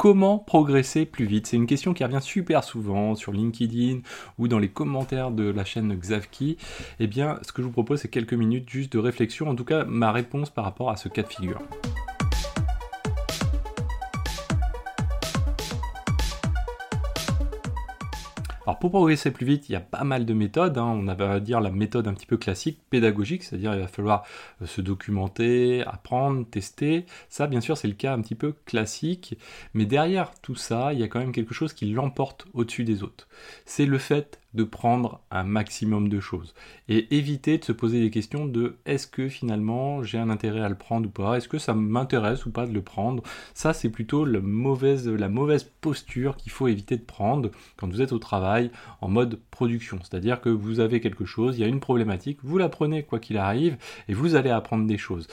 Comment progresser plus vite C'est une question qui revient super souvent sur LinkedIn ou dans les commentaires de la chaîne Xavki. Eh bien, ce que je vous propose, c'est quelques minutes juste de réflexion, en tout cas ma réponse par rapport à ce cas de figure. Alors pour progresser plus vite, il y a pas mal de méthodes. Hein. On va dire la méthode un petit peu classique, pédagogique, c'est-à-dire il va falloir euh, se documenter, apprendre, tester. Ça, bien sûr, c'est le cas un petit peu classique. Mais derrière tout ça, il y a quand même quelque chose qui l'emporte au-dessus des autres. C'est le fait de prendre un maximum de choses et éviter de se poser des questions de est-ce que finalement j'ai un intérêt à le prendre ou pas, est-ce que ça m'intéresse ou pas de le prendre? Ça c'est plutôt la mauvaise, la mauvaise posture qu'il faut éviter de prendre quand vous êtes au travail en mode production. C'est-à-dire que vous avez quelque chose, il y a une problématique, vous la prenez quoi qu'il arrive et vous allez apprendre des choses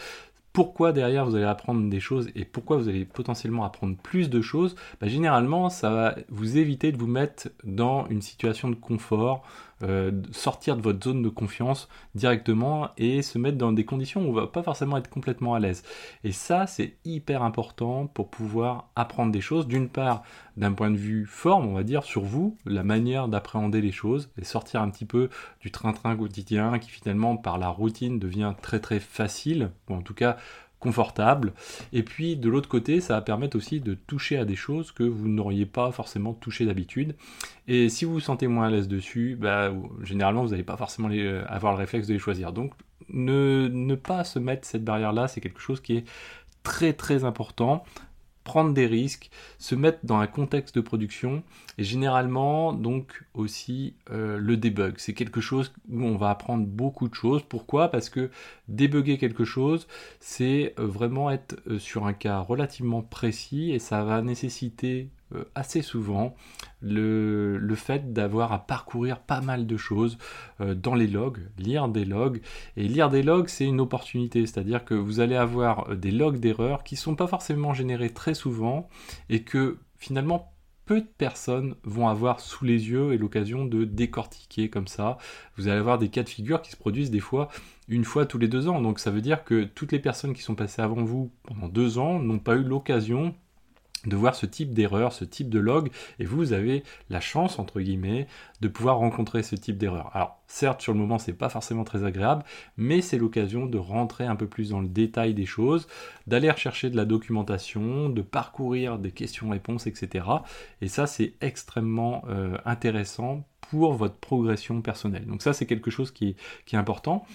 pourquoi derrière vous allez apprendre des choses et pourquoi vous allez potentiellement apprendre plus de choses, bah, généralement ça va vous éviter de vous mettre dans une situation de confort, euh, sortir de votre zone de confiance directement et se mettre dans des conditions où on va pas forcément être complètement à l'aise. Et ça, c'est hyper important pour pouvoir apprendre des choses. D'une part, d'un point de vue forme, on va dire, sur vous, la manière d'appréhender les choses et sortir un petit peu du train-train quotidien qui finalement, par la routine, devient très très facile, ou en tout cas confortable. Et puis de l'autre côté, ça va permettre aussi de toucher à des choses que vous n'auriez pas forcément touché d'habitude. Et si vous vous sentez moins à l'aise dessus, bah, généralement vous n'allez pas forcément euh, avoir le réflexe de les choisir. Donc ne, ne pas se mettre cette barrière-là, c'est quelque chose qui est très très important prendre des risques, se mettre dans un contexte de production et généralement donc aussi euh, le debug. C'est quelque chose où on va apprendre beaucoup de choses. Pourquoi? Parce que débugger quelque chose, c'est euh, vraiment être euh, sur un cas relativement précis et ça va nécessiter assez souvent le, fait d'avoir à parcourir pas mal de choses euh, dans les logs, lire des logs. Et lire des logs, c'est une opportunité, c'est-à-dire que vous allez avoir euh, des logs d'erreurs qui ne sont pas forcément générés très souvent et que finalement peu de personnes vont avoir sous les yeux et l'occasion de décortiquer comme ça. Vous allez avoir des cas de figure qui se produisent des fois une fois tous les deux ans. Donc ça veut dire que toutes les personnes qui sont passées avant vous pendant deux ans n'ont pas eu l'occasion de voir ce type d'erreur, ce type de log, et vous avez la chance, entre guillemets, de pouvoir rencontrer ce type d'erreur. Alors, certes, sur le moment, c'est pas forcément très agréable, mais c'est l'occasion de rentrer un peu plus dans le détail des choses, d'aller rechercher de la documentation, de parcourir des questions-réponses, etc. Et ça, c'est extrêmement euh, intéressant pour votre progression personnelle. Donc ça, c'est quelque chose qui est important.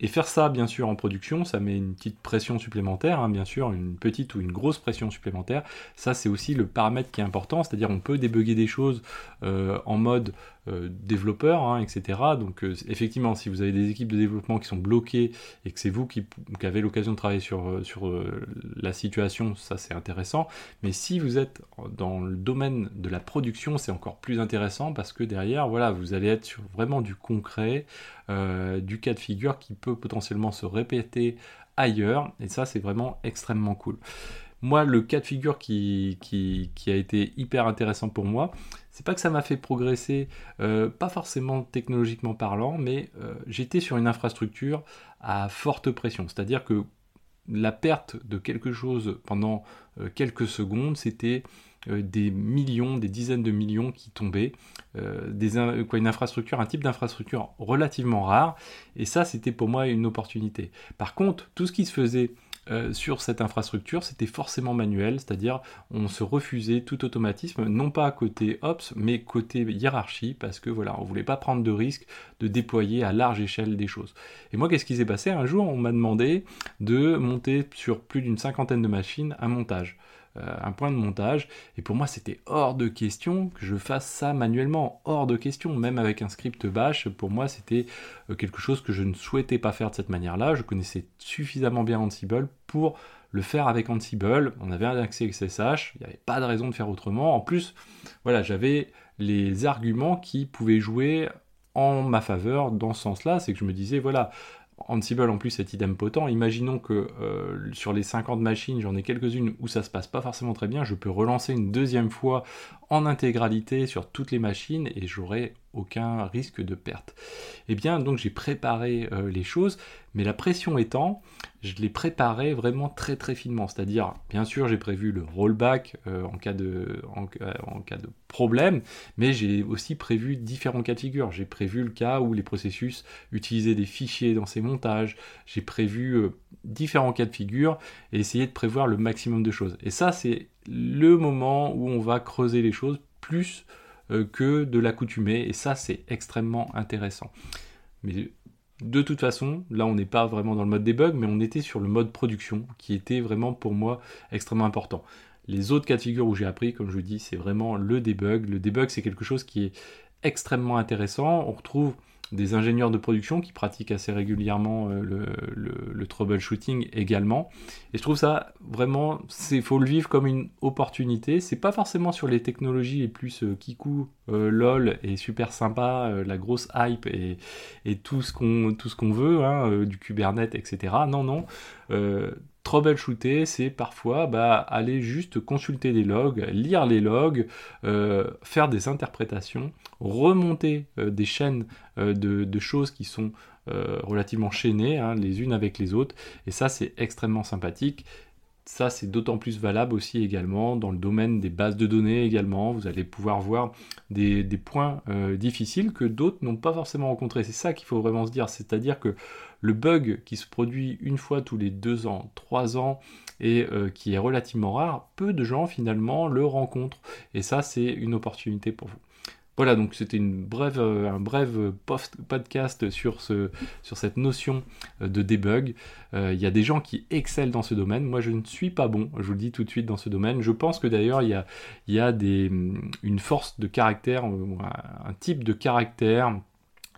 Et faire ça, bien sûr, en production, ça met une petite pression supplémentaire, hein, bien sûr, une petite ou une grosse pression supplémentaire. Ça, c'est aussi le paramètre qui est important, c'est-à-dire on peut débugger des choses euh, en mode développeurs, hein, etc. Donc euh, effectivement, si vous avez des équipes de développement qui sont bloquées et que c'est vous qui, avez l'occasion de travailler sur, euh, sur la situation, ça c'est intéressant. Mais si vous êtes dans le domaine de la production, c'est encore plus intéressant parce que derrière, voilà, vous allez être sur vraiment du concret, du cas de figure qui peut potentiellement se répéter ailleurs. Et ça, c'est vraiment extrêmement cool. Moi, le cas de figure qui, a été hyper intéressant pour moi, c'est pas que ça m'a fait progresser, euh, pas forcément technologiquement parlant, mais euh, j'étais sur une infrastructure à forte pression. C'est-à-dire que la perte de quelque chose pendant euh, quelques secondes, c'était des millions, des dizaines de millions qui tombaient, une infrastructure, un type d'infrastructure relativement rare, et ça c'était pour moi une opportunité. Par contre, tout ce qui se faisait euh, sur cette infrastructure, c'était forcément manuel, c'est-à-dire on se refusait tout automatisme, non pas côté Ops, mais côté hiérarchie, parce que voilà, on voulait pas prendre de risque de déployer à large échelle des choses. Et moi, qu'est-ce qui s'est passé? Un jour, on m'a demandé de monter sur plus d'une cinquantaine de machines un montage. Euh, un point de montage. Et pour moi, c'était hors de question que je fasse ça manuellement, hors de question, même avec un script bash. Pour moi, c'était euh, quelque chose que je ne souhaitais pas faire de cette manière-là. Je connaissais suffisamment bien Ansible pour le faire avec Ansible. On avait un accès XSH, il n'y avait pas de raison de faire autrement. En plus, voilà, j'avais les arguments qui pouvaient jouer en ma faveur dans ce sens-là, c'est que je me disais, voilà, Ansible en plus est idempotent. Imaginons que euh, sur les 50 machines, j'en ai quelques-unes où ça se passe pas forcément très bien. Je peux relancer une deuxième fois en intégralité sur toutes les machines et j'aurai aucun risque de perte. Eh bien, donc j'ai préparé euh, les choses, mais la pression étant, je l'ai préparé vraiment très très finement. C'est-à-dire, bien sûr, j'ai prévu le rollback euh, en, cas de, en, cas de problème, mais j'ai aussi prévu différents cas de figure. J'ai prévu le cas où les processus utilisaient des fichiers dans ces montages. J'ai prévu euh, différents cas de figure et essayer de prévoir le maximum de choses. Et ça, c'est le moment où on va creuser les choses plus euh, que de l'accoutumée, et ça c'est extrêmement intéressant. Mais de toute façon, là on n'est pas vraiment dans le mode debug, mais on était sur le mode production, qui était vraiment pour moi extrêmement important. Les autres cas de figure où j'ai appris, comme je vous dis, c'est vraiment le debug. Le debug c'est quelque chose qui est extrêmement intéressant. On retrouve des ingénieurs de production qui pratiquent assez régulièrement euh, le, troubleshooting également. Et je trouve ça vraiment, il faut le vivre comme une opportunité. C'est pas forcément sur les technologies les plus euh, kikou, euh, lol et super sympa, la grosse hype et, tout ce qu'on tout ce qu'on veut, hein, du Kubernetes, etc. Non, non troubleshooter, c'est parfois bah, aller juste consulter des logs, lire les logs, euh, faire des interprétations, remonter euh, des chaînes euh, de, choses qui sont relativement chaînées hein, les unes avec les autres. Et ça, c'est extrêmement sympathique. Ça, c'est d'autant plus valable aussi également dans le domaine des bases de données également. Vous allez pouvoir voir des, points difficiles que d'autres n'ont pas forcément rencontrés. C'est ça qu'il faut vraiment se dire. C'est-à-dire que le bug qui se produit une fois tous les deux ans, trois ans, et euh, qui est relativement rare, peu de gens finalement le rencontrent. Et ça, c'est une opportunité pour vous. Voilà, donc c'était une brève, euh, un bref podcast sur, ce, cette notion euh, de debug. Il y a des gens qui excellent dans ce domaine. Moi, je ne suis pas bon, je vous le dis tout de suite, dans ce domaine. Je pense que d'ailleurs, il y a, des, une force de caractère, un type de caractère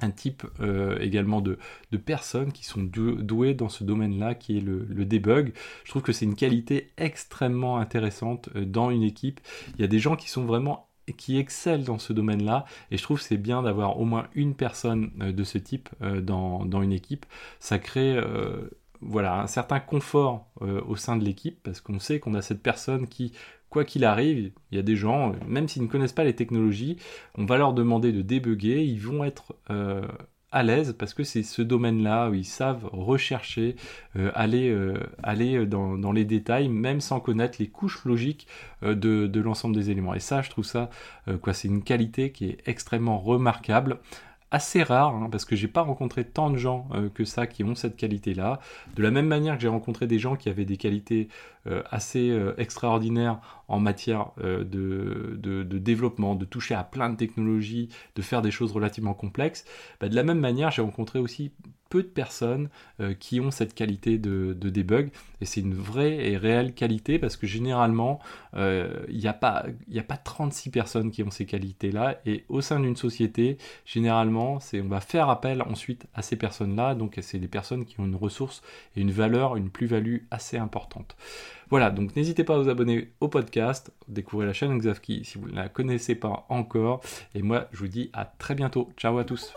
un type euh, également de, personnes qui sont douées dans ce domaine-là, qui est le, debug. Je trouve que c'est une qualité extrêmement intéressante euh, dans une équipe. Il y a des gens qui sont vraiment qui excellent dans ce domaine-là, et je trouve c'est bien d'avoir au moins une personne euh, de ce type dans, dans, une équipe. Ça crée voilà, un certain confort au sein de l'équipe, parce qu'on sait qu'on a cette personne qui quoi qu'il arrive, il y a des gens, même s'ils ne connaissent pas les technologies, on va leur demander de débugger, ils vont être euh, à l'aise parce que c'est ce domaine-là où ils savent rechercher, euh, aller, euh, aller dans, les détails, même sans connaître les couches logiques de, de l'ensemble des éléments. Et ça, je trouve ça, quoi, c'est une qualité qui est extrêmement remarquable assez rare, hein, parce que j'ai pas rencontré tant de gens euh, que ça qui ont cette qualité-là. De la même manière que j'ai rencontré des gens qui avaient des qualités euh, assez euh, extraordinaires en matière de, de, développement, de toucher à plein de technologies, de faire des choses relativement complexes, bah, de la même manière j'ai rencontré aussi peu de personnes euh, qui ont cette qualité de, debug. Et c'est une vraie et réelle qualité parce que généralement euh, il n'y a, pas, a pas 36 personnes qui ont ces qualités là et au sein d'une société généralement on va faire appel ensuite à ces personnes là donc c'est des personnes qui ont une ressource et une valeur une plus-value assez importante voilà, donc n'hésitez pas à vous abonner au podcast, découvrir la chaîne Xavki si vous ne la connaissez pas encore. Et moi, je vous dis à très bientôt. Ciao à tous.